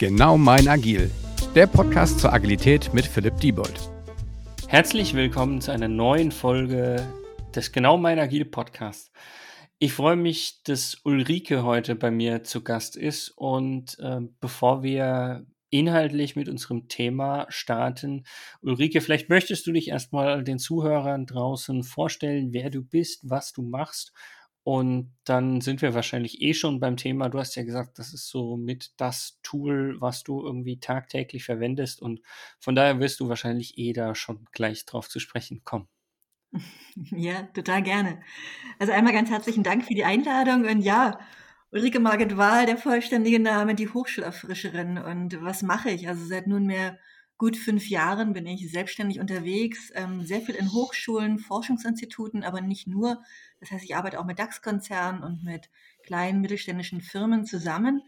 Genau mein Agil, der Podcast zur Agilität mit Philipp Diebold. Herzlich willkommen zu einer neuen Folge des Genau mein Agil Podcasts. Ich freue mich, dass Ulrike heute bei mir zu Gast ist und äh, bevor wir inhaltlich mit unserem Thema starten. Ulrike, vielleicht möchtest du dich erstmal den Zuhörern draußen vorstellen, wer du bist, was du machst und dann sind wir wahrscheinlich eh schon beim Thema. Du hast ja gesagt, das ist so mit das Tool, was du irgendwie tagtäglich verwendest. Und von daher wirst du wahrscheinlich eh da schon gleich drauf zu sprechen kommen. Ja, total gerne. Also einmal ganz herzlichen Dank für die Einladung. Und ja, Ulrike Margit Wahl, der vollständige Name, die Hochschulerfrischerin. Und was mache ich? Also seit nunmehr gut fünf Jahren bin ich selbstständig unterwegs, ähm, sehr viel in Hochschulen, Forschungsinstituten, aber nicht nur. Das heißt, ich arbeite auch mit DAX-Konzernen und mit kleinen mittelständischen Firmen zusammen.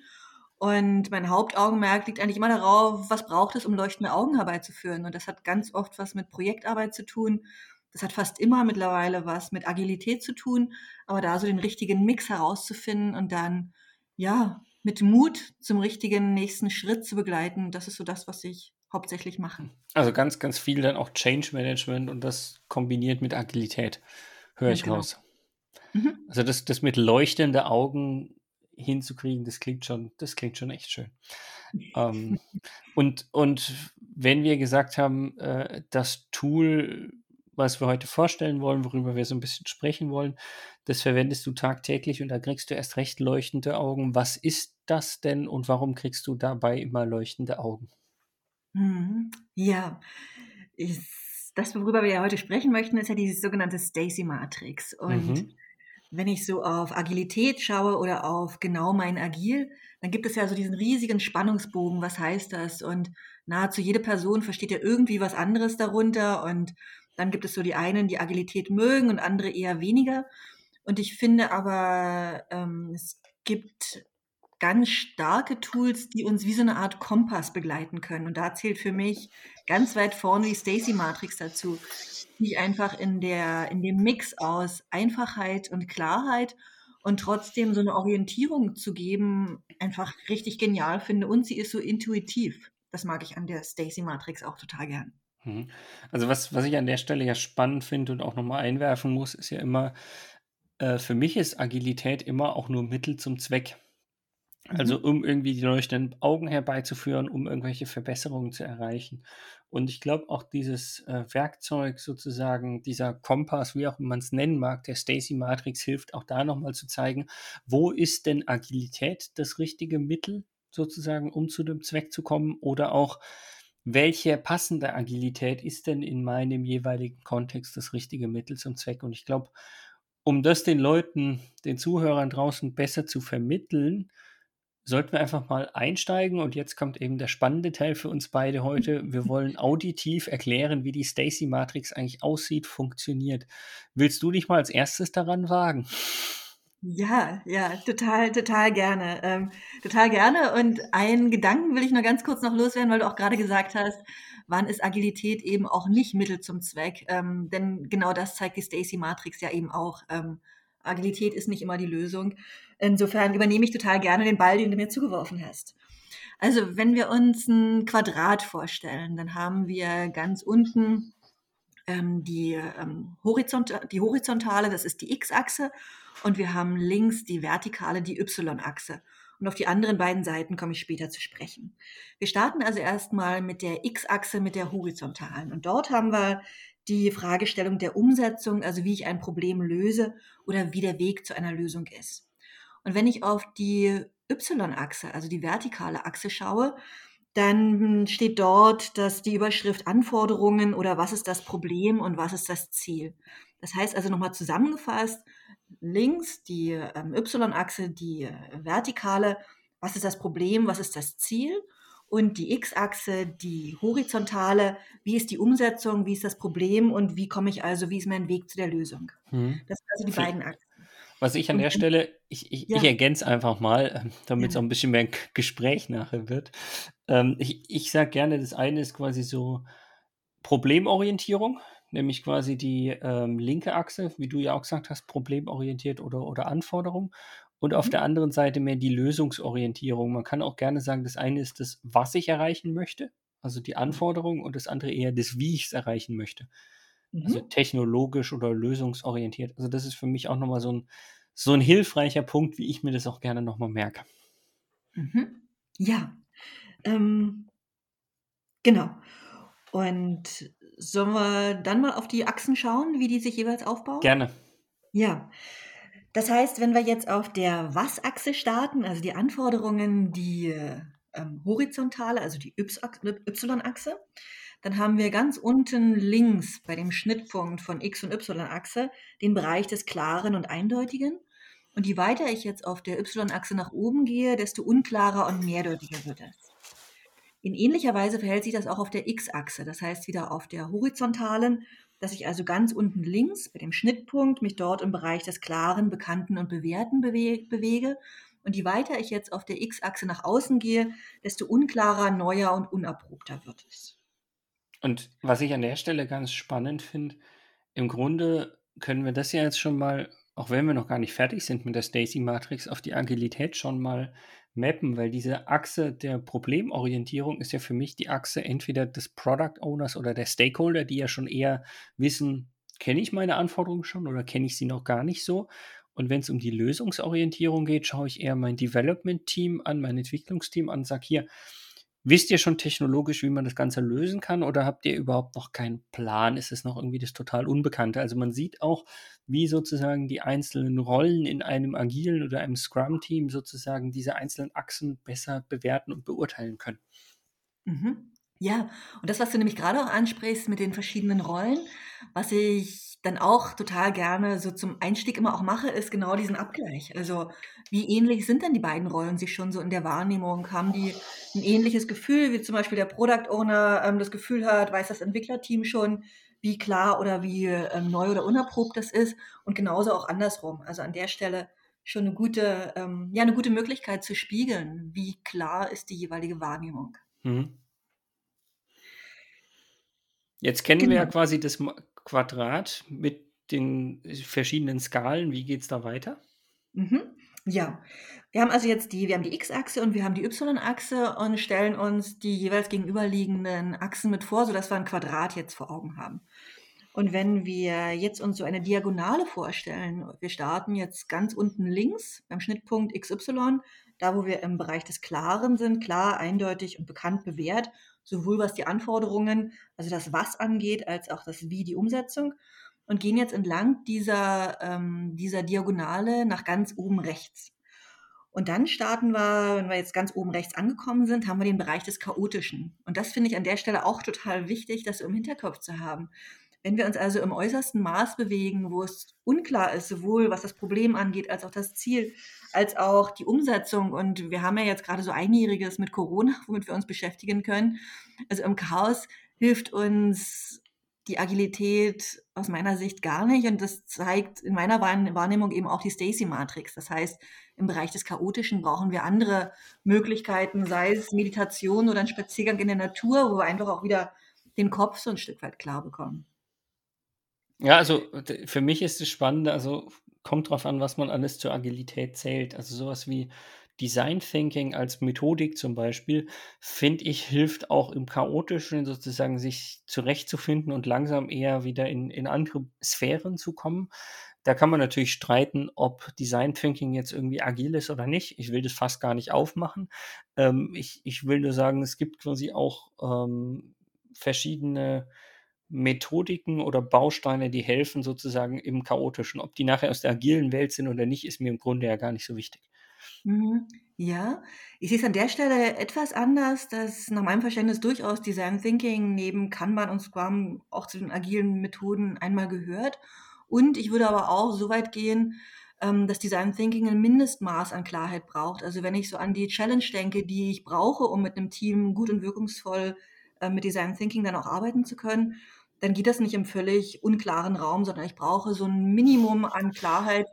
Und mein Hauptaugenmerk liegt eigentlich immer darauf, was braucht es, um leuchtende Augen herbeizuführen. Und das hat ganz oft was mit Projektarbeit zu tun. Das hat fast immer mittlerweile was mit Agilität zu tun. Aber da so den richtigen Mix herauszufinden und dann, ja, mit Mut zum richtigen nächsten Schritt zu begleiten, das ist so das, was ich hauptsächlich machen. Also ganz, ganz viel dann auch Change Management und das kombiniert mit Agilität, höre ja, ich genau. raus. Mhm. Also das, das mit leuchtenden Augen hinzukriegen, das klingt schon, das klingt schon echt schön. ähm, und, und wenn wir gesagt haben, äh, das Tool, was wir heute vorstellen wollen, worüber wir so ein bisschen sprechen wollen, das verwendest du tagtäglich und da kriegst du erst recht leuchtende Augen. Was ist das denn und warum kriegst du dabei immer leuchtende Augen? Mhm. Ja, ist, das, worüber wir ja heute sprechen möchten, ist ja die sogenannte Stacy-Matrix. Und mhm. wenn ich so auf Agilität schaue oder auf genau mein Agil, dann gibt es ja so diesen riesigen Spannungsbogen. Was heißt das? Und nahezu jede Person versteht ja irgendwie was anderes darunter. Und dann gibt es so die einen, die Agilität mögen und andere eher weniger. Und ich finde aber, ähm, es gibt ganz starke Tools, die uns wie so eine Art Kompass begleiten können. Und da zählt für mich ganz weit vorne die Stacy Matrix dazu, die ich einfach in der, in dem Mix aus Einfachheit und Klarheit und trotzdem so eine Orientierung zu geben, einfach richtig genial finde. Und sie ist so intuitiv. Das mag ich an der Stacy Matrix auch total gern. Mhm. Also was, was ich an der Stelle ja spannend finde und auch nochmal einwerfen muss, ist ja immer, äh, für mich ist Agilität immer auch nur Mittel zum Zweck. Also mhm. um irgendwie die leuchtenden Augen herbeizuführen, um irgendwelche Verbesserungen zu erreichen. Und ich glaube auch dieses äh, Werkzeug sozusagen, dieser Kompass, wie auch man es nennen mag, der Stacy Matrix hilft auch da nochmal zu zeigen, wo ist denn Agilität das richtige Mittel sozusagen, um zu dem Zweck zu kommen oder auch welche passende Agilität ist denn in meinem jeweiligen Kontext das richtige Mittel zum Zweck? Und ich glaube, um das den Leuten, den Zuhörern draußen besser zu vermitteln, sollten wir einfach mal einsteigen und jetzt kommt eben der spannende Teil für uns beide heute. Wir wollen auditiv erklären, wie die Stacy Matrix eigentlich aussieht, funktioniert. Willst du dich mal als erstes daran wagen? Ja, ja, total, total gerne. Ähm, total gerne. Und einen Gedanken will ich nur ganz kurz noch loswerden, weil du auch gerade gesagt hast, wann ist Agilität eben auch nicht Mittel zum Zweck? Ähm, denn genau das zeigt die Stacy Matrix ja eben auch. Ähm, Agilität ist nicht immer die Lösung. Insofern übernehme ich total gerne den Ball, den du mir zugeworfen hast. Also wenn wir uns ein Quadrat vorstellen, dann haben wir ganz unten ähm, die, ähm, Horizont die horizontale, das ist die x-Achse, und wir haben links die vertikale, die y-Achse. Und auf die anderen beiden Seiten komme ich später zu sprechen. Wir starten also erstmal mit der x-Achse, mit der horizontalen. Und dort haben wir die Fragestellung der Umsetzung, also wie ich ein Problem löse oder wie der Weg zu einer Lösung ist. Und wenn ich auf die Y-Achse, also die vertikale Achse schaue, dann steht dort, dass die Überschrift Anforderungen oder was ist das Problem und was ist das Ziel. Das heißt also nochmal zusammengefasst, links die ähm, Y-Achse, die äh, vertikale, was ist das Problem, was ist das Ziel und die X-Achse, die horizontale, wie ist die Umsetzung, wie ist das Problem und wie komme ich also, wie ist mein Weg zu der Lösung. Hm. Das sind also die beiden Achsen. Was ich an der Stelle, ich, ich, ja. ich ergänze einfach mal, ähm, damit es auch ein bisschen mehr Gespräch nachher wird. Ähm, ich ich sage gerne, das eine ist quasi so Problemorientierung, nämlich quasi die ähm, linke Achse, wie du ja auch gesagt hast, problemorientiert oder, oder Anforderung. Und auf mhm. der anderen Seite mehr die Lösungsorientierung. Man kann auch gerne sagen, das eine ist das, was ich erreichen möchte, also die Anforderungen, und das andere eher das, wie ich es erreichen möchte. Also mhm. Also technologisch oder lösungsorientiert. Also das ist für mich auch nochmal so ein, so ein hilfreicher Punkt, wie ich mir das auch gerne nochmal merke. Mhm. Ja, ähm, genau. Und sollen wir dann mal auf die Achsen schauen, wie die sich jeweils aufbauen? Gerne. Ja. Das heißt, wenn wir jetzt auf der Was-Achse starten, also die Anforderungen, die ähm, horizontale, also die Y-Achse, dann haben wir ganz unten links bei dem Schnittpunkt von X- und Y-Achse den Bereich des Klaren und Eindeutigen. Und je weiter ich jetzt auf der Y-Achse nach oben gehe, desto unklarer und mehrdeutiger wird es. In ähnlicher Weise verhält sich das auch auf der X-Achse, das heißt wieder auf der horizontalen, dass ich also ganz unten links bei dem Schnittpunkt mich dort im Bereich des Klaren, Bekannten und Bewährten bewege. Und je weiter ich jetzt auf der X-Achse nach außen gehe, desto unklarer, neuer und unerprobter wird es. Und was ich an der Stelle ganz spannend finde, im Grunde können wir das ja jetzt schon mal auch wenn wir noch gar nicht fertig sind mit der Stacy-Matrix, auf die Agilität schon mal mappen, weil diese Achse der Problemorientierung ist ja für mich die Achse entweder des Product Owners oder der Stakeholder, die ja schon eher wissen, kenne ich meine Anforderungen schon oder kenne ich sie noch gar nicht so. Und wenn es um die Lösungsorientierung geht, schaue ich eher mein Development-Team an, mein Entwicklungsteam an, sage hier, Wisst ihr schon technologisch, wie man das Ganze lösen kann oder habt ihr überhaupt noch keinen Plan? Ist es noch irgendwie das total Unbekannte? Also man sieht auch, wie sozusagen die einzelnen Rollen in einem agilen oder einem Scrum-Team sozusagen diese einzelnen Achsen besser bewerten und beurteilen können. Mhm. Ja, und das, was du nämlich gerade auch ansprichst mit den verschiedenen Rollen, was ich dann auch total gerne so zum Einstieg immer auch mache, ist genau diesen Abgleich. Also wie ähnlich sind denn die beiden Rollen sich schon so in der Wahrnehmung? Haben die ein ähnliches Gefühl, wie zum Beispiel der Product Owner ähm, das Gefühl hat, weiß das Entwicklerteam schon, wie klar oder wie ähm, neu oder unerprobt das ist? Und genauso auch andersrum. Also an der Stelle schon eine gute, ähm, ja, eine gute Möglichkeit zu spiegeln, wie klar ist die jeweilige Wahrnehmung. Mhm. Jetzt kennen wir ja genau. quasi das Quadrat mit den verschiedenen Skalen. Wie geht es da weiter? Mhm. Ja, wir haben also jetzt die, wir haben die X-Achse und wir haben die Y-Achse und stellen uns die jeweils gegenüberliegenden Achsen mit vor, sodass wir ein Quadrat jetzt vor Augen haben. Und wenn wir jetzt uns so eine Diagonale vorstellen, wir starten jetzt ganz unten links beim Schnittpunkt XY, da wo wir im Bereich des Klaren sind, klar, eindeutig und bekannt bewährt, sowohl was die Anforderungen, also das Was angeht, als auch das Wie, die Umsetzung. Und gehen jetzt entlang dieser, ähm, dieser Diagonale nach ganz oben rechts. Und dann starten wir, wenn wir jetzt ganz oben rechts angekommen sind, haben wir den Bereich des Chaotischen. Und das finde ich an der Stelle auch total wichtig, das im Hinterkopf zu haben. Wenn wir uns also im äußersten Maß bewegen, wo es unklar ist, sowohl was das Problem angeht, als auch das Ziel, als auch die Umsetzung, und wir haben ja jetzt gerade so einjähriges mit Corona, womit wir uns beschäftigen können. Also im Chaos hilft uns die Agilität aus meiner Sicht gar nicht. Und das zeigt in meiner Wahrnehmung eben auch die Stacy-Matrix. Das heißt, im Bereich des Chaotischen brauchen wir andere Möglichkeiten, sei es Meditation oder ein Spaziergang in der Natur, wo wir einfach auch wieder den Kopf so ein Stück weit klar bekommen. Ja, also für mich ist es spannend, also kommt drauf an, was man alles zur Agilität zählt. Also sowas wie Design Thinking als Methodik zum Beispiel, finde ich, hilft auch im Chaotischen sozusagen sich zurechtzufinden und langsam eher wieder in, in andere Sphären zu kommen. Da kann man natürlich streiten, ob Design Thinking jetzt irgendwie agil ist oder nicht. Ich will das fast gar nicht aufmachen. Ähm, ich, ich will nur sagen, es gibt quasi auch ähm, verschiedene Methodiken oder Bausteine, die helfen sozusagen im Chaotischen. Ob die nachher aus der agilen Welt sind oder nicht, ist mir im Grunde ja gar nicht so wichtig. Mhm. Ja, ich sehe es an der Stelle etwas anders, dass nach meinem Verständnis durchaus Design Thinking neben Kanban und Scrum auch zu den agilen Methoden einmal gehört. Und ich würde aber auch so weit gehen, ähm, dass Design Thinking ein Mindestmaß an Klarheit braucht. Also wenn ich so an die Challenge denke, die ich brauche, um mit einem Team gut und wirkungsvoll äh, mit Design Thinking dann auch arbeiten zu können, dann geht das nicht im völlig unklaren Raum, sondern ich brauche so ein Minimum an Klarheit,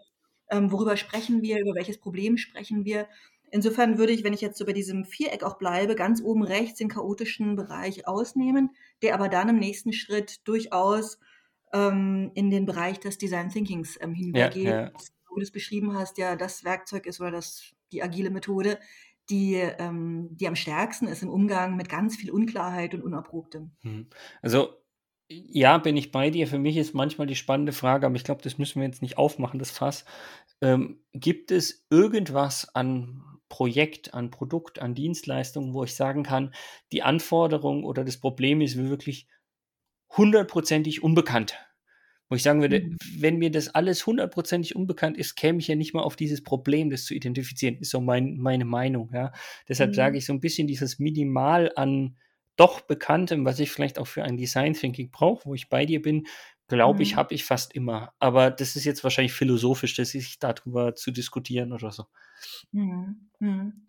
ähm, worüber sprechen wir, über welches Problem sprechen wir. Insofern würde ich, wenn ich jetzt so bei diesem Viereck auch bleibe, ganz oben rechts den chaotischen Bereich ausnehmen, der aber dann im nächsten Schritt durchaus ähm, in den Bereich des Design Thinkings ähm, hinübergeht. Ja, ja. du es beschrieben hast, ja das Werkzeug ist oder das, die agile Methode, die, ähm, die am stärksten ist im Umgang mit ganz viel Unklarheit und Unerprobtem. Mhm. Also ja, bin ich bei dir. Für mich ist manchmal die spannende Frage, aber ich glaube, das müssen wir jetzt nicht aufmachen, das Fass. Ähm, gibt es irgendwas an Projekt, an Produkt, an Dienstleistungen, wo ich sagen kann, die Anforderung oder das Problem ist wirklich hundertprozentig unbekannt? Wo ich sagen würde, mhm. wenn mir das alles hundertprozentig unbekannt ist, käme ich ja nicht mal auf dieses Problem, das zu identifizieren. Ist so mein, meine Meinung. Ja? Deshalb mhm. sage ich so ein bisschen dieses Minimal an doch Bekanntem, was ich vielleicht auch für ein Design Thinking brauche, wo ich bei dir bin, glaube mhm. ich, habe ich fast immer. Aber das ist jetzt wahrscheinlich philosophisch, das sich darüber zu diskutieren oder so. Mhm. Mhm.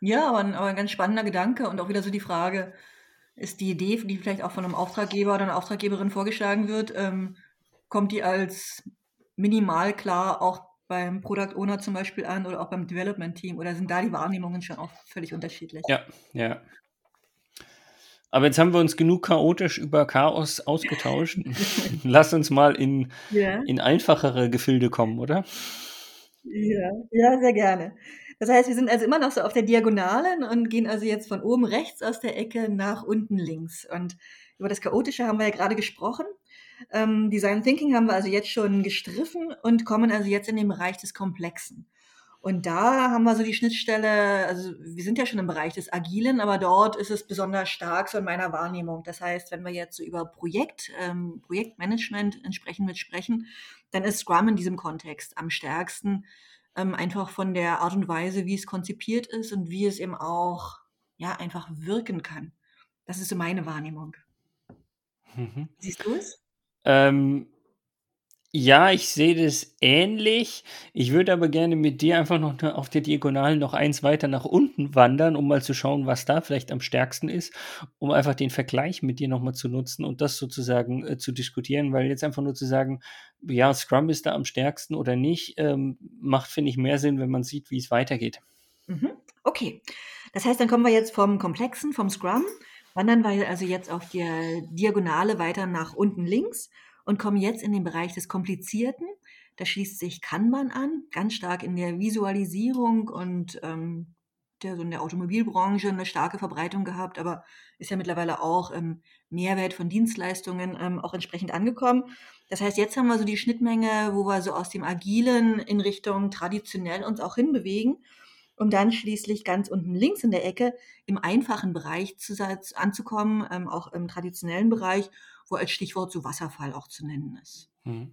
Ja, aber ein, aber ein ganz spannender Gedanke und auch wieder so die Frage, ist die Idee, die vielleicht auch von einem Auftraggeber oder einer Auftraggeberin vorgeschlagen wird, ähm, kommt die als minimal klar auch beim Product Owner zum Beispiel an oder auch beim Development Team oder sind da die Wahrnehmungen schon auch völlig unterschiedlich? Ja, ja. Aber jetzt haben wir uns genug chaotisch über Chaos ausgetauscht. Lass uns mal in, ja. in einfachere Gefilde kommen, oder? Ja, ja, sehr gerne. Das heißt, wir sind also immer noch so auf der Diagonalen und gehen also jetzt von oben rechts aus der Ecke nach unten links. Und über das Chaotische haben wir ja gerade gesprochen. Ähm, Design Thinking haben wir also jetzt schon gestriffen und kommen also jetzt in den Bereich des Komplexen. Und da haben wir so die Schnittstelle, also wir sind ja schon im Bereich des Agilen, aber dort ist es besonders stark so in meiner Wahrnehmung. Das heißt, wenn wir jetzt so über Projekt, ähm, Projektmanagement entsprechend mit sprechen, dann ist Scrum in diesem Kontext am stärksten, ähm, einfach von der Art und Weise, wie es konzipiert ist und wie es eben auch ja einfach wirken kann. Das ist so meine Wahrnehmung. Mhm. Siehst du es? Ähm, ja, ich sehe das ähnlich. Ich würde aber gerne mit dir einfach noch auf der Diagonalen noch eins weiter nach unten wandern, um mal zu schauen, was da vielleicht am stärksten ist, um einfach den Vergleich mit dir nochmal zu nutzen und das sozusagen äh, zu diskutieren, weil jetzt einfach nur zu sagen, ja, Scrum ist da am stärksten oder nicht, ähm, macht, finde ich, mehr Sinn, wenn man sieht, wie es weitergeht. Mhm. Okay. Das heißt, dann kommen wir jetzt vom Komplexen, vom Scrum, wandern wir also jetzt auf der Diagonale weiter nach unten links und kommen jetzt in den Bereich des Komplizierten. Da schließt sich Kanban an, ganz stark in der Visualisierung und ähm, der so in der Automobilbranche eine starke Verbreitung gehabt, aber ist ja mittlerweile auch im Mehrwert von Dienstleistungen ähm, auch entsprechend angekommen. Das heißt, jetzt haben wir so die Schnittmenge, wo wir so aus dem Agilen in Richtung traditionell uns auch hinbewegen, um dann schließlich ganz unten links in der Ecke im einfachen Bereich zu, anzukommen, ähm, auch im traditionellen Bereich wo als Stichwort so Wasserfall auch zu nennen ist. Mhm.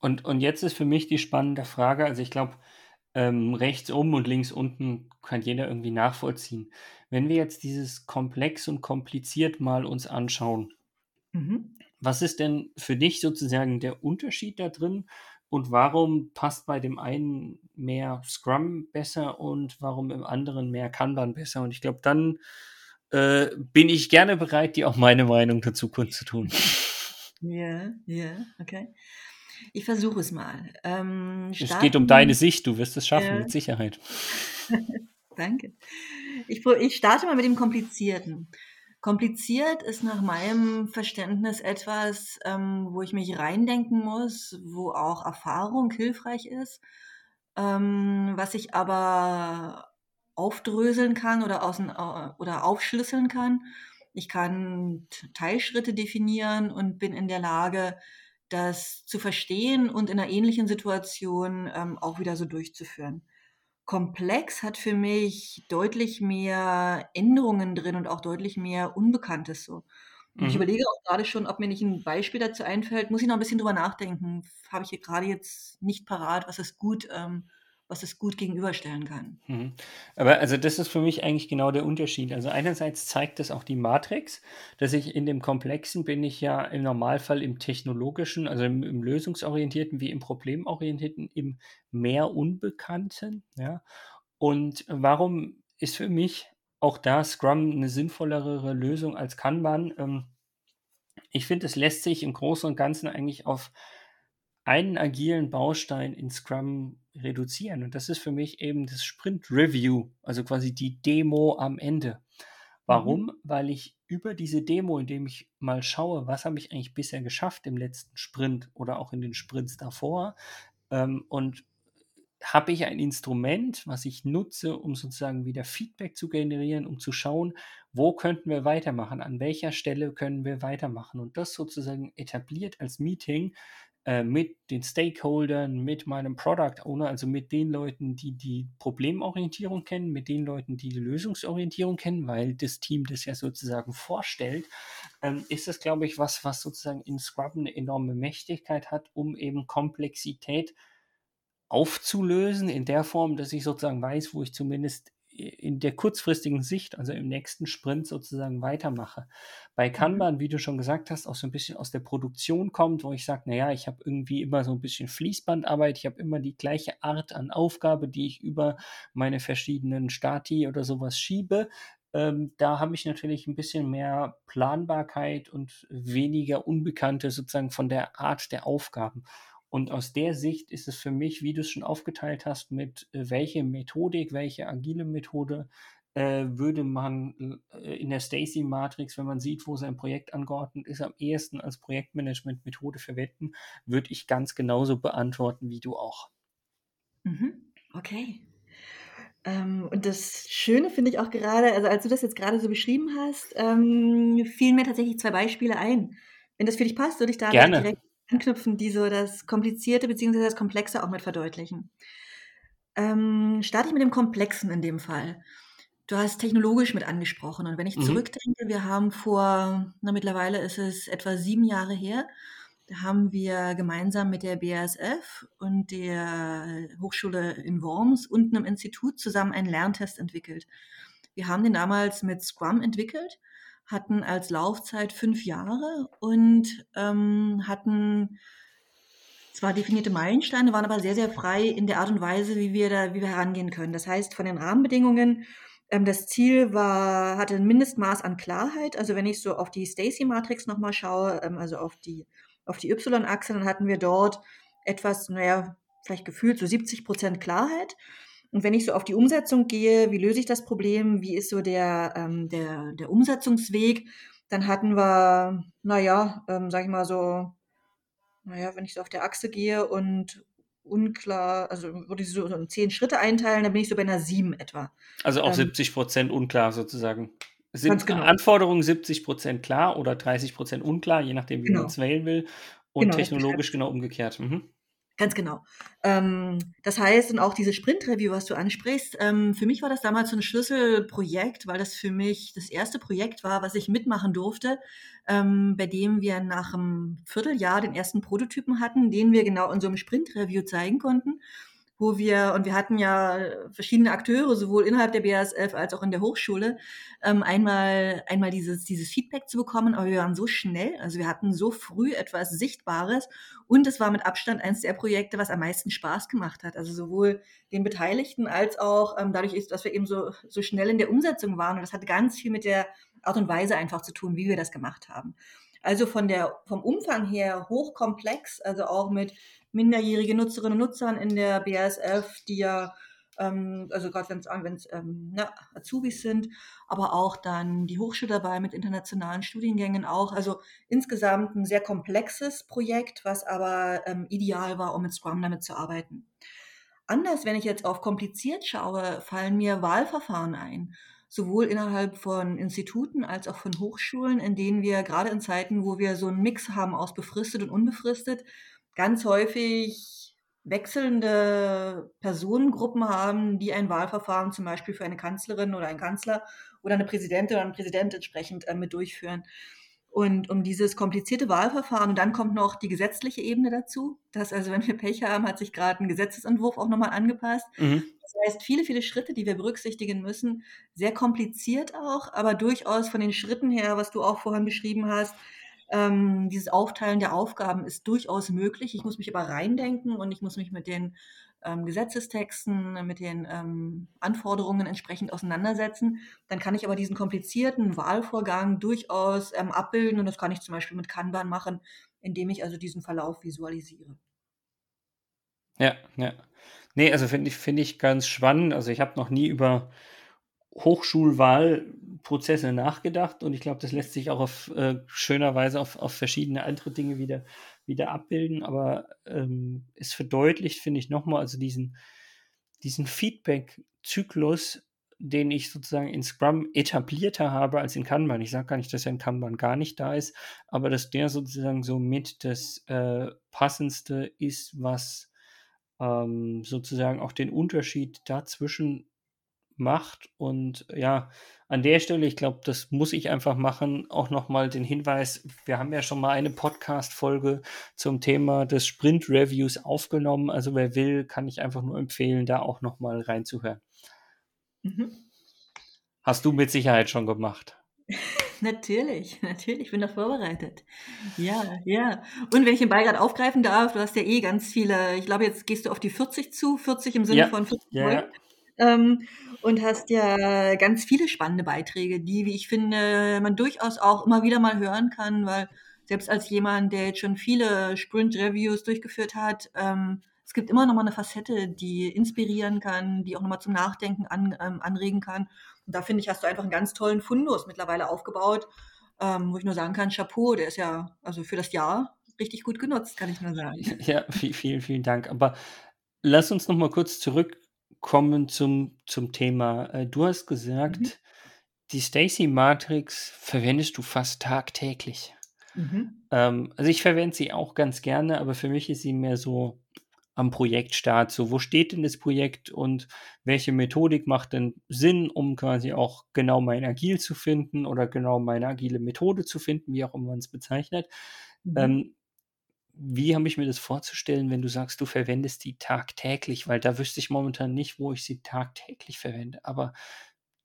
Und, und jetzt ist für mich die spannende Frage, also ich glaube, ähm, rechts oben und links unten kann jeder irgendwie nachvollziehen. Wenn wir jetzt dieses komplex und kompliziert mal uns anschauen, mhm. was ist denn für dich sozusagen der Unterschied da drin und warum passt bei dem einen mehr Scrum besser und warum im anderen mehr Kanban besser? Und ich glaube, dann äh, bin ich gerne bereit, dir auch meine Meinung dazu kundzutun. Ja, ja, okay. Ich versuche es mal. Ähm, es geht um deine Sicht, du wirst es schaffen, ja. mit Sicherheit. Danke. Ich, ich starte mal mit dem Komplizierten. Kompliziert ist nach meinem Verständnis etwas, ähm, wo ich mich reindenken muss, wo auch Erfahrung hilfreich ist, ähm, was ich aber aufdröseln kann oder, außen, äh, oder aufschlüsseln kann. Ich kann Teilschritte definieren und bin in der Lage, das zu verstehen und in einer ähnlichen Situation ähm, auch wieder so durchzuführen. Komplex hat für mich deutlich mehr Änderungen drin und auch deutlich mehr Unbekanntes so. Mhm. ich überlege auch gerade schon, ob mir nicht ein Beispiel dazu einfällt. Muss ich noch ein bisschen drüber nachdenken. Habe ich hier gerade jetzt nicht parat, was es gut ähm, was es gut gegenüberstellen kann. Mhm. Aber also das ist für mich eigentlich genau der Unterschied. Also einerseits zeigt das auch die Matrix, dass ich in dem Komplexen bin ich ja im Normalfall im technologischen, also im, im lösungsorientierten wie im problemorientierten, im mehr Unbekannten. Ja? Und warum ist für mich auch da Scrum eine sinnvollere Lösung als Kanban? Ähm, ich finde, es lässt sich im Großen und Ganzen eigentlich auf einen agilen Baustein in Scrum reduzieren. Und das ist für mich eben das Sprint Review, also quasi die Demo am Ende. Warum? Mhm. Weil ich über diese Demo, indem ich mal schaue, was habe ich eigentlich bisher geschafft im letzten Sprint oder auch in den Sprints davor ähm, und habe ich ein Instrument, was ich nutze, um sozusagen wieder Feedback zu generieren, um zu schauen, wo könnten wir weitermachen, an welcher Stelle können wir weitermachen und das sozusagen etabliert als Meeting mit den Stakeholdern, mit meinem Product Owner, also mit den Leuten, die die Problemorientierung kennen, mit den Leuten, die die Lösungsorientierung kennen, weil das Team das ja sozusagen vorstellt, ähm, ist das, glaube ich, was, was sozusagen in Scrum eine enorme Mächtigkeit hat, um eben Komplexität aufzulösen, in der Form, dass ich sozusagen weiß, wo ich zumindest in der kurzfristigen Sicht, also im nächsten Sprint sozusagen weitermache. Bei mhm. Kanban, wie du schon gesagt hast, auch so ein bisschen aus der Produktion kommt, wo ich sage, naja, ich habe irgendwie immer so ein bisschen Fließbandarbeit, ich habe immer die gleiche Art an Aufgabe, die ich über meine verschiedenen Stati oder sowas schiebe. Ähm, da habe ich natürlich ein bisschen mehr Planbarkeit und weniger Unbekannte sozusagen von der Art der Aufgaben. Und aus der Sicht ist es für mich, wie du es schon aufgeteilt hast, mit äh, welche Methodik, welche agile Methode äh, würde man äh, in der Stacy-Matrix, wenn man sieht, wo sein Projekt angeordnet ist, am ehesten als Projektmanagement-Methode verwenden, würde ich ganz genauso beantworten wie du auch. Mhm. Okay. Ähm, und das Schöne finde ich auch gerade, also als du das jetzt gerade so beschrieben hast, ähm, fielen mir tatsächlich zwei Beispiele ein. Wenn das für dich passt, würde ich da direkt anknüpfen, die so das Komplizierte bzw. das Komplexe auch mit verdeutlichen. Ähm, starte ich mit dem Komplexen in dem Fall. Du hast technologisch mit angesprochen und wenn ich mhm. zurückdenke, wir haben vor, na mittlerweile ist es etwa sieben Jahre her, da haben wir gemeinsam mit der BASF und der Hochschule in Worms und einem Institut zusammen einen Lerntest entwickelt. Wir haben den damals mit Scrum entwickelt hatten als Laufzeit fünf Jahre und ähm, hatten zwar definierte Meilensteine, waren aber sehr, sehr frei in der Art und Weise, wie wir da, wie wir herangehen können. Das heißt, von den Rahmenbedingungen, ähm, das Ziel war, hatte ein Mindestmaß an Klarheit. Also wenn ich so auf die Stacy-Matrix nochmal schaue, ähm, also auf die, auf die Y-Achse, dann hatten wir dort etwas, naja, vielleicht gefühlt so 70 Prozent Klarheit. Und wenn ich so auf die Umsetzung gehe, wie löse ich das Problem, wie ist so der, ähm, der, der Umsetzungsweg, dann hatten wir, naja, ähm, sag ich mal so, naja, wenn ich so auf der Achse gehe und unklar, also würde ich so in zehn Schritte einteilen, dann bin ich so bei einer sieben etwa. Also auch ähm, 70 Prozent unklar sozusagen. Sind genau. Anforderungen 70 Prozent klar oder 30 Prozent unklar, je nachdem, wie genau. man es wählen will. Und genau, technologisch genau umgekehrt. Mhm. Ganz genau. Ähm, das heißt, und auch dieses Sprint-Review, was du ansprichst, ähm, für mich war das damals so ein Schlüsselprojekt, weil das für mich das erste Projekt war, was ich mitmachen durfte, ähm, bei dem wir nach einem Vierteljahr den ersten Prototypen hatten, den wir genau in so einem Sprint-Review zeigen konnten wo wir, und wir hatten ja verschiedene Akteure, sowohl innerhalb der BASF als auch in der Hochschule, ähm, einmal, einmal dieses, dieses Feedback zu bekommen, aber wir waren so schnell, also wir hatten so früh etwas Sichtbares und es war mit Abstand eines der Projekte, was am meisten Spaß gemacht hat. Also sowohl den Beteiligten als auch ähm, dadurch, dass wir eben so, so schnell in der Umsetzung waren und das hatte ganz viel mit der Art und Weise einfach zu tun, wie wir das gemacht haben. Also von der, vom Umfang her hochkomplex, also auch mit minderjährige Nutzerinnen und Nutzern in der BASF, die ja, ähm, also gerade wenn es wenn's, ähm, ne, Azubis sind, aber auch dann die Hochschule dabei mit internationalen Studiengängen auch. Also insgesamt ein sehr komplexes Projekt, was aber ähm, ideal war, um mit Scrum damit zu arbeiten. Anders, wenn ich jetzt auf kompliziert schaue, fallen mir Wahlverfahren ein sowohl innerhalb von Instituten als auch von Hochschulen, in denen wir gerade in Zeiten, wo wir so einen Mix haben aus befristet und unbefristet, ganz häufig wechselnde Personengruppen haben, die ein Wahlverfahren zum Beispiel für eine Kanzlerin oder einen Kanzler oder eine Präsidentin oder einen Präsident entsprechend äh, mit durchführen. Und um dieses komplizierte Wahlverfahren, und dann kommt noch die gesetzliche Ebene dazu, dass also, wenn wir Pech haben, hat sich gerade ein Gesetzesentwurf auch nochmal angepasst. Mhm. Das heißt, viele, viele Schritte, die wir berücksichtigen müssen, sehr kompliziert auch, aber durchaus von den Schritten her, was du auch vorhin beschrieben hast, ähm, dieses Aufteilen der Aufgaben ist durchaus möglich. Ich muss mich aber reindenken und ich muss mich mit den ähm, Gesetzestexten, mit den ähm, Anforderungen entsprechend auseinandersetzen. Dann kann ich aber diesen komplizierten Wahlvorgang durchaus ähm, abbilden und das kann ich zum Beispiel mit Kanban machen, indem ich also diesen Verlauf visualisiere. Ja, ja. Nee, also finde ich, find ich ganz spannend. Also ich habe noch nie über Hochschulwahlprozesse nachgedacht und ich glaube, das lässt sich auch auf äh, schöner Weise auf, auf verschiedene andere Dinge wieder, wieder abbilden, aber ähm, es verdeutlicht, finde ich, nochmal, also diesen, diesen Feedback-Zyklus, den ich sozusagen in Scrum etablierter habe als in Kanban. Ich sage gar nicht, dass er in Kanban gar nicht da ist, aber dass der sozusagen so mit das äh, passendste ist, was ähm, sozusagen auch den Unterschied dazwischen macht. Und ja, an der Stelle, ich glaube, das muss ich einfach machen, auch nochmal den Hinweis, wir haben ja schon mal eine Podcast-Folge zum Thema des Sprint-Reviews aufgenommen. Also wer will, kann ich einfach nur empfehlen, da auch nochmal reinzuhören. Mhm. Hast du mit Sicherheit schon gemacht. Natürlich, natürlich, ich bin da vorbereitet. Ja, ja. Und wenn ich den Ball gerade aufgreifen darf, du hast ja eh ganz viele, ich glaube, jetzt gehst du auf die 40 zu, 40 im Sinne ja. von 40 ja, ja. Ähm, und hast ja ganz viele spannende Beiträge, die, wie ich finde, man durchaus auch immer wieder mal hören kann, weil selbst als jemand, der jetzt schon viele Sprint-Reviews durchgeführt hat, ähm, es gibt immer noch mal eine Facette, die inspirieren kann, die auch noch mal zum Nachdenken an, ähm, anregen kann. Und da finde ich, hast du einfach einen ganz tollen Fundus mittlerweile aufgebaut, ähm, wo ich nur sagen kann, Chapeau, der ist ja also für das Jahr richtig gut genutzt, kann ich nur sagen. Ja, vielen, vielen Dank. Aber lass uns noch mal kurz zurückkommen zum, zum Thema. Äh, du hast gesagt, mhm. die Stacy Matrix verwendest du fast tagtäglich. Mhm. Ähm, also ich verwende sie auch ganz gerne, aber für mich ist sie mehr so am Projektstart. So, wo steht denn das Projekt und welche Methodik macht denn Sinn, um quasi auch genau mein Agil zu finden oder genau meine agile Methode zu finden, wie auch immer man es bezeichnet. Mhm. Ähm, wie habe ich mir das vorzustellen, wenn du sagst, du verwendest die tagtäglich? Weil da wüsste ich momentan nicht, wo ich sie tagtäglich verwende. Aber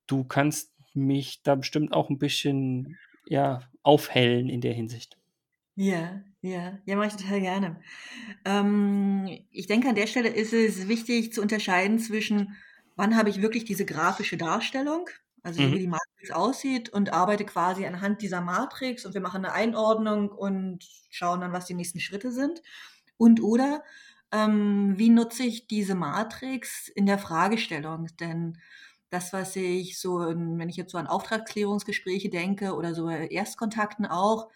du kannst mich da bestimmt auch ein bisschen ja, aufhellen in der Hinsicht. Ja, ja, ja, mache ich total gerne. Ähm, ich denke, an der Stelle ist es wichtig zu unterscheiden zwischen, wann habe ich wirklich diese grafische Darstellung, also so wie mhm. die Matrix aussieht, und arbeite quasi anhand dieser Matrix und wir machen eine Einordnung und schauen dann, was die nächsten Schritte sind. Und oder ähm, wie nutze ich diese Matrix in der Fragestellung? Denn das, was ich so, wenn ich jetzt so an Auftragsklärungsgespräche denke oder so Erstkontakten auch,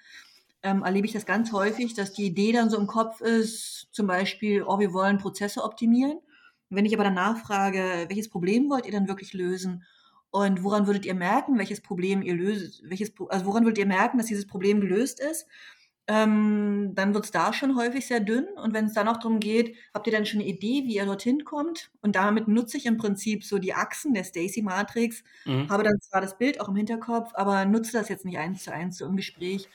ähm, erlebe ich das ganz häufig, dass die Idee dann so im Kopf ist, zum Beispiel, oh, wir wollen Prozesse optimieren. Wenn ich aber danach frage, welches Problem wollt ihr dann wirklich lösen? Und woran würdet ihr merken, welches Problem ihr löst, welches, also woran würdet ihr merken, dass dieses Problem gelöst ist? Ähm, dann wird es da schon häufig sehr dünn. Und wenn es dann auch darum geht, habt ihr dann schon eine Idee, wie ihr dorthin kommt? Und damit nutze ich im Prinzip so die Achsen der Stacy-Matrix, mhm. habe dann zwar das Bild auch im Hinterkopf, aber nutze das jetzt nicht eins zu eins so im Gespräch,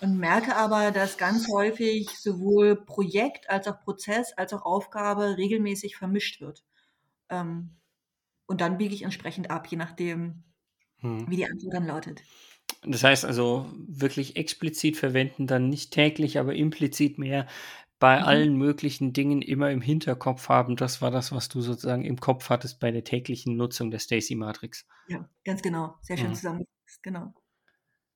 und merke aber, dass ganz häufig sowohl Projekt als auch Prozess als auch Aufgabe regelmäßig vermischt wird. Ähm, und dann biege ich entsprechend ab, je nachdem, hm. wie die Antwort dann lautet. Das heißt also wirklich explizit verwenden, dann nicht täglich, aber implizit mehr bei mhm. allen möglichen Dingen immer im Hinterkopf haben. Das war das, was du sozusagen im Kopf hattest bei der täglichen Nutzung der Stacy Matrix. Ja, ganz genau. Sehr schön mhm. zusammengefasst. Genau.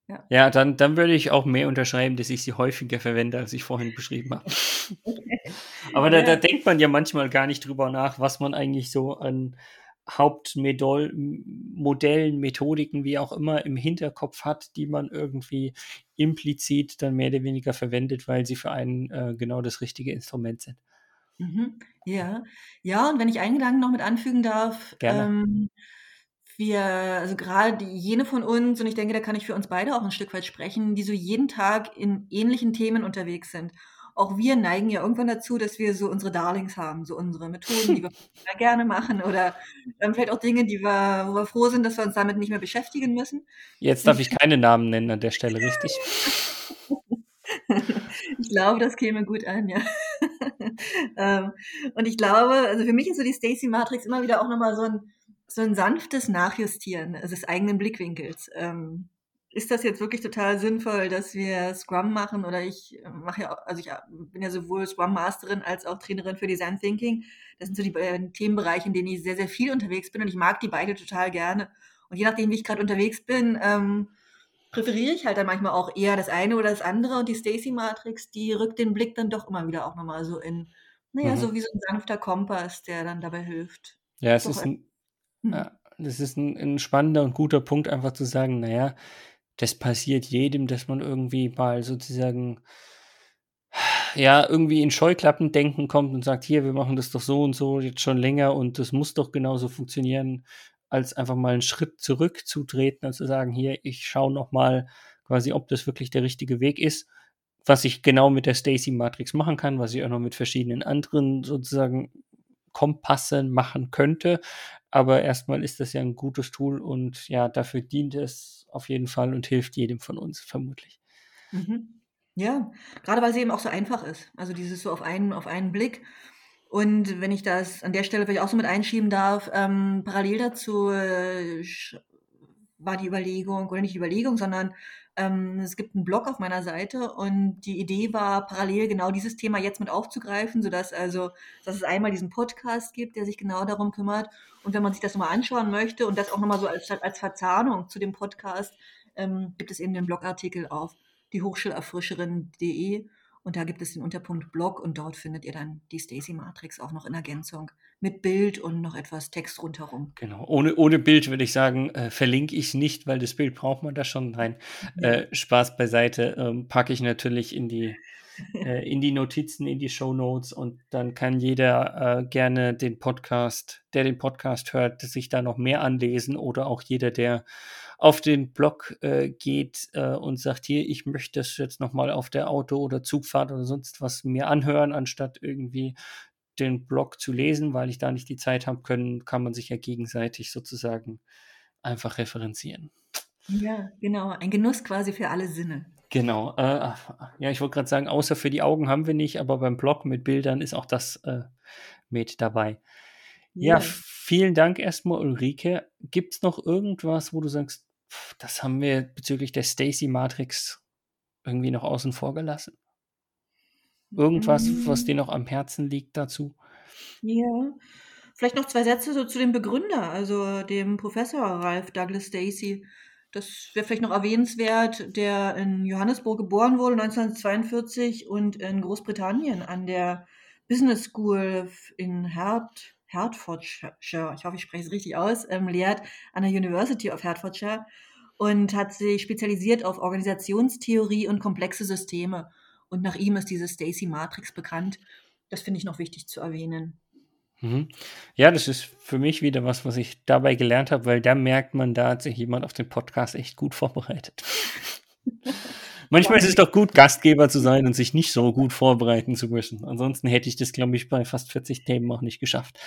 Ja, ja dann, dann würde ich auch mehr unterschreiben, dass ich sie häufiger verwende, als ich vorhin beschrieben habe. Aber da, da denkt man ja manchmal gar nicht drüber nach, was man eigentlich so an Hauptmodellen, Methodiken, wie auch immer, im Hinterkopf hat, die man irgendwie implizit dann mehr oder weniger verwendet, weil sie für einen äh, genau das richtige Instrument sind. Mhm. Ja, ja, und wenn ich einen Gedanken noch mit anfügen darf, ähm, wir, also gerade jene von uns, und ich denke, da kann ich für uns beide auch ein Stück weit sprechen, die so jeden Tag in ähnlichen Themen unterwegs sind. Auch wir neigen ja irgendwann dazu, dass wir so unsere Darlings haben, so unsere Methoden, die wir gerne machen oder ähm, vielleicht auch Dinge, die wir, wo wir froh sind, dass wir uns damit nicht mehr beschäftigen müssen. Jetzt darf ich keine Namen nennen an der Stelle, richtig? ich glaube, das käme gut an, ja. ähm, und ich glaube, also für mich ist so die Stacy Matrix immer wieder auch nochmal so ein so ein sanftes Nachjustieren des eigenen Blickwinkels. Ähm, ist das jetzt wirklich total sinnvoll, dass wir Scrum machen oder ich äh, mache ja, also ich äh, bin ja sowohl Scrum Masterin als auch Trainerin für Design Thinking. Das sind so die beiden Themenbereiche, in denen ich sehr, sehr viel unterwegs bin und ich mag die beide total gerne. Und je nachdem, wie ich gerade unterwegs bin, ähm, präferiere ich halt dann manchmal auch eher das eine oder das andere und die Stacy Matrix, die rückt den Blick dann doch immer wieder auch nochmal so in, naja, mhm. so wie so ein sanfter Kompass, der dann dabei hilft. Ja, es ist ein, hm. Ja, das ist ein, ein spannender und guter Punkt, einfach zu sagen, naja, das passiert jedem, dass man irgendwie mal sozusagen ja irgendwie in Scheuklappen denken kommt und sagt, hier, wir machen das doch so und so jetzt schon länger und das muss doch genauso funktionieren, als einfach mal einen Schritt zurückzutreten und zu sagen, hier, ich schaue noch mal quasi, ob das wirklich der richtige Weg ist, was ich genau mit der Stacy Matrix machen kann, was ich auch noch mit verschiedenen anderen sozusagen Kompassen machen könnte. Aber erstmal ist das ja ein gutes Tool und ja, dafür dient es auf jeden Fall und hilft jedem von uns vermutlich. Mhm. Ja, gerade weil sie eben auch so einfach ist. Also dieses so auf einen, auf einen Blick. Und wenn ich das an der Stelle vielleicht auch so mit einschieben darf, ähm, parallel dazu äh, war die Überlegung, oder nicht die Überlegung, sondern es gibt einen Blog auf meiner Seite und die Idee war, parallel genau dieses Thema jetzt mit aufzugreifen, sodass also, dass es einmal diesen Podcast gibt, der sich genau darum kümmert. Und wenn man sich das nochmal anschauen möchte und das auch nochmal so als, als Verzahnung zu dem Podcast, ähm, gibt es eben den Blogartikel auf die Hochschulerfrischerin.de und da gibt es den Unterpunkt Blog und dort findet ihr dann die Stacy Matrix auch noch in Ergänzung mit Bild und noch etwas Text rundherum. Genau. Ohne, ohne Bild würde ich sagen, äh, verlinke ich nicht, weil das Bild braucht man da schon rein. Ja. Äh, Spaß beiseite, ähm, packe ich natürlich in die, äh, in die Notizen, in die Show Notes und dann kann jeder äh, gerne den Podcast, der den Podcast hört, sich da noch mehr anlesen oder auch jeder, der auf den Blog äh, geht äh, und sagt, hier, ich möchte das jetzt nochmal auf der Auto- oder Zugfahrt oder sonst was mir anhören, anstatt irgendwie den Blog zu lesen, weil ich da nicht die Zeit habe können, kann man sich ja gegenseitig sozusagen einfach referenzieren. Ja, genau. Ein Genuss quasi für alle Sinne. Genau. Äh, ja, ich wollte gerade sagen, außer für die Augen haben wir nicht, aber beim Blog mit Bildern ist auch das äh, mit dabei. Ja, ja, vielen Dank erstmal, Ulrike. Gibt es noch irgendwas, wo du sagst, das haben wir bezüglich der Stacy Matrix irgendwie noch außen vor gelassen. Irgendwas, was dir noch am Herzen liegt dazu? Ja, vielleicht noch zwei Sätze so zu dem Begründer, also dem Professor Ralph Douglas Stacy. Das wäre vielleicht noch erwähnenswert, der in Johannesburg geboren wurde 1942 und in Großbritannien an der Business School in Hert, Hertfordshire, ich hoffe, ich spreche es richtig aus, ähm, lehrt an der University of Hertfordshire und hat sich spezialisiert auf Organisationstheorie und komplexe Systeme. Und nach ihm ist diese Stacy Matrix bekannt. Das finde ich noch wichtig zu erwähnen. Mhm. Ja, das ist für mich wieder was, was ich dabei gelernt habe, weil da merkt man, da hat sich jemand auf den Podcast echt gut vorbereitet. Manchmal ist es doch gut, Gastgeber zu sein und sich nicht so gut vorbereiten zu müssen. Ansonsten hätte ich das, glaube ich, bei fast 40 Themen auch nicht geschafft.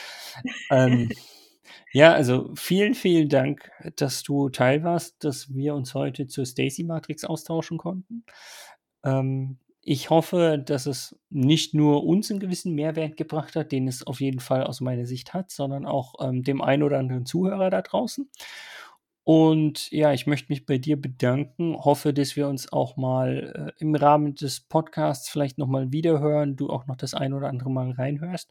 ähm, ja, also vielen, vielen Dank, dass du teil warst, dass wir uns heute zur Stacy Matrix austauschen konnten. Ähm, ich hoffe, dass es nicht nur uns einen gewissen Mehrwert gebracht hat, den es auf jeden Fall aus meiner Sicht hat, sondern auch ähm, dem einen oder anderen Zuhörer da draußen. Und ja, ich möchte mich bei dir bedanken. Hoffe, dass wir uns auch mal äh, im Rahmen des Podcasts vielleicht nochmal wiederhören, du auch noch das ein oder andere Mal reinhörst.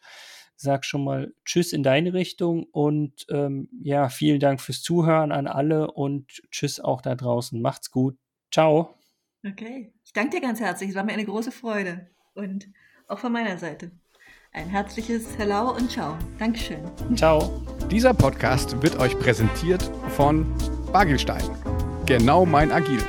Sag schon mal Tschüss in deine Richtung und ähm, ja, vielen Dank fürs Zuhören an alle und Tschüss auch da draußen. Macht's gut. Ciao. Okay, ich danke dir ganz herzlich. Es war mir eine große Freude und auch von meiner Seite. Ein herzliches Hello und Ciao. Dankeschön. Ciao. Dieser Podcast wird euch präsentiert von Bagelstein. Genau mein Agil.